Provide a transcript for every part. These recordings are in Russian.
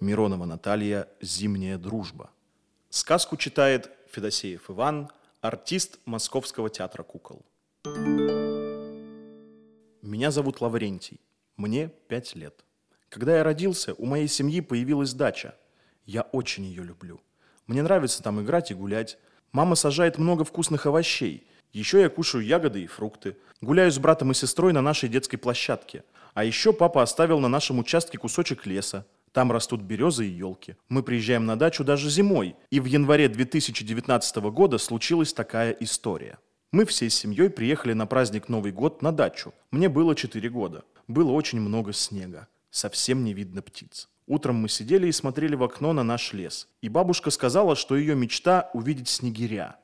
Миронова Наталья «Зимняя дружба». Сказку читает Федосеев Иван, артист Московского театра кукол. Меня зовут Лаврентий. Мне пять лет. Когда я родился, у моей семьи появилась дача. Я очень ее люблю. Мне нравится там играть и гулять. Мама сажает много вкусных овощей. Еще я кушаю ягоды и фрукты. Гуляю с братом и сестрой на нашей детской площадке. А еще папа оставил на нашем участке кусочек леса. Там растут березы и елки. Мы приезжаем на дачу даже зимой. И в январе 2019 года случилась такая история. Мы всей семьей приехали на праздник Новый год на дачу. Мне было 4 года. Было очень много снега. Совсем не видно птиц. Утром мы сидели и смотрели в окно на наш лес. И бабушка сказала, что ее мечта – увидеть снегиря.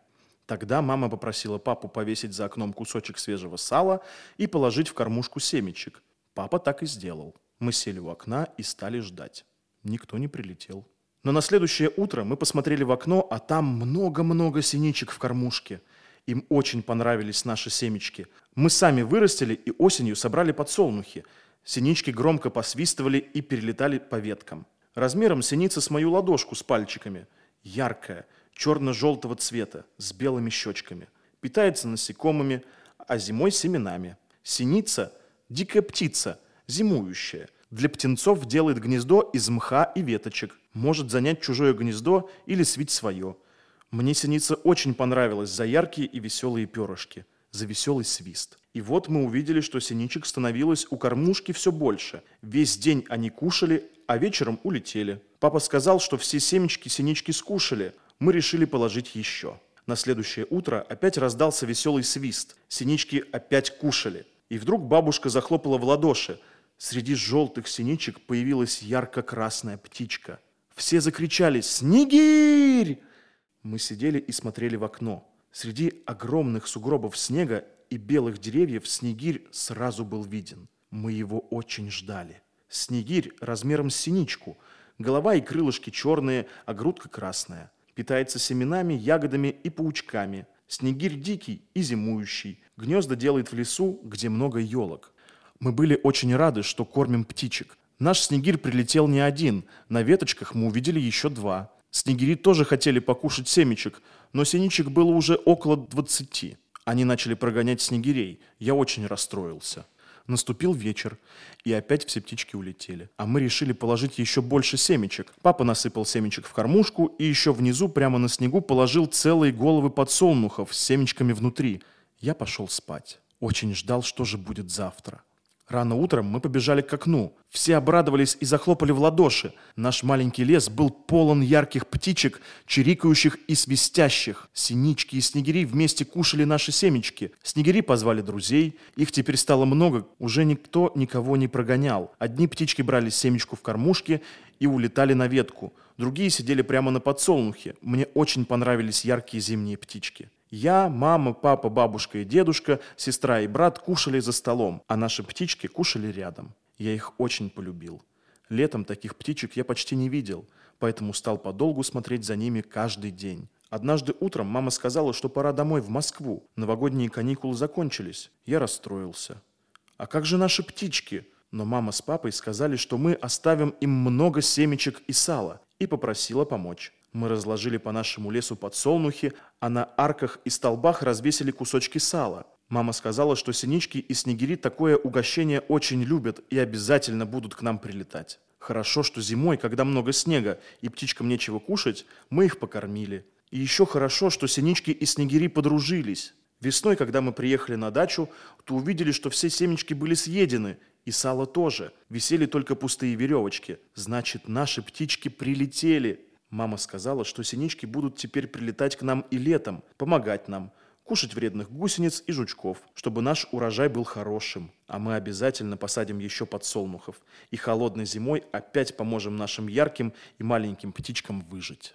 Тогда мама попросила папу повесить за окном кусочек свежего сала и положить в кормушку семечек. Папа так и сделал. Мы сели у окна и стали ждать. Никто не прилетел. Но на следующее утро мы посмотрели в окно, а там много-много синичек в кормушке. Им очень понравились наши семечки. Мы сами вырастили и осенью собрали подсолнухи. Синички громко посвистывали и перелетали по веткам. Размером синица с мою ладошку с пальчиками. Яркая, черно-желтого цвета, с белыми щечками. Питается насекомыми, а зимой семенами. Синица – дикая птица – зимующая. Для птенцов делает гнездо из мха и веточек. Может занять чужое гнездо или свить свое. Мне синица очень понравилась за яркие и веселые перышки, за веселый свист. И вот мы увидели, что синичек становилось у кормушки все больше. Весь день они кушали, а вечером улетели. Папа сказал, что все семечки синички скушали. Мы решили положить еще. На следующее утро опять раздался веселый свист. Синички опять кушали. И вдруг бабушка захлопала в ладоши. Среди желтых синичек появилась ярко-красная птичка. Все закричали «Снегирь!». Мы сидели и смотрели в окно. Среди огромных сугробов снега и белых деревьев снегирь сразу был виден. Мы его очень ждали. Снегирь размером с синичку. Голова и крылышки черные, а грудка красная. Питается семенами, ягодами и паучками. Снегирь дикий и зимующий. Гнезда делает в лесу, где много елок. Мы были очень рады, что кормим птичек. Наш снегирь прилетел не один, на веточках мы увидели еще два. Снегири тоже хотели покушать семечек, но синичек было уже около двадцати. Они начали прогонять снегирей. Я очень расстроился. Наступил вечер, и опять все птички улетели. А мы решили положить еще больше семечек. Папа насыпал семечек в кормушку и еще внизу, прямо на снегу, положил целые головы подсолнухов с семечками внутри. Я пошел спать. Очень ждал, что же будет завтра. Рано утром мы побежали к окну. Все обрадовались и захлопали в ладоши. Наш маленький лес был полон ярких птичек, чирикающих и свистящих. Синички и снегири вместе кушали наши семечки. Снегири позвали друзей. Их теперь стало много, уже никто никого не прогонял. Одни птички брали семечку в кормушке и улетали на ветку. Другие сидели прямо на подсолнухе. Мне очень понравились яркие зимние птички. Я, мама, папа, бабушка и дедушка, сестра и брат кушали за столом, а наши птички кушали рядом. Я их очень полюбил. Летом таких птичек я почти не видел, поэтому стал подолгу смотреть за ними каждый день. Однажды утром мама сказала, что пора домой в Москву. Новогодние каникулы закончились. Я расстроился. А как же наши птички? Но мама с папой сказали, что мы оставим им много семечек и сала, и попросила помочь. Мы разложили по нашему лесу подсолнухи, а на арках и столбах развесили кусочки сала. Мама сказала, что синички и снегири такое угощение очень любят и обязательно будут к нам прилетать. Хорошо, что зимой, когда много снега и птичкам нечего кушать, мы их покормили. И еще хорошо, что синички и снегири подружились. Весной, когда мы приехали на дачу, то увидели, что все семечки были съедены, и сало тоже. Висели только пустые веревочки. Значит, наши птички прилетели. Мама сказала, что синички будут теперь прилетать к нам и летом, помогать нам, кушать вредных гусениц и жучков, чтобы наш урожай был хорошим. А мы обязательно посадим еще подсолнухов. И холодной зимой опять поможем нашим ярким и маленьким птичкам выжить.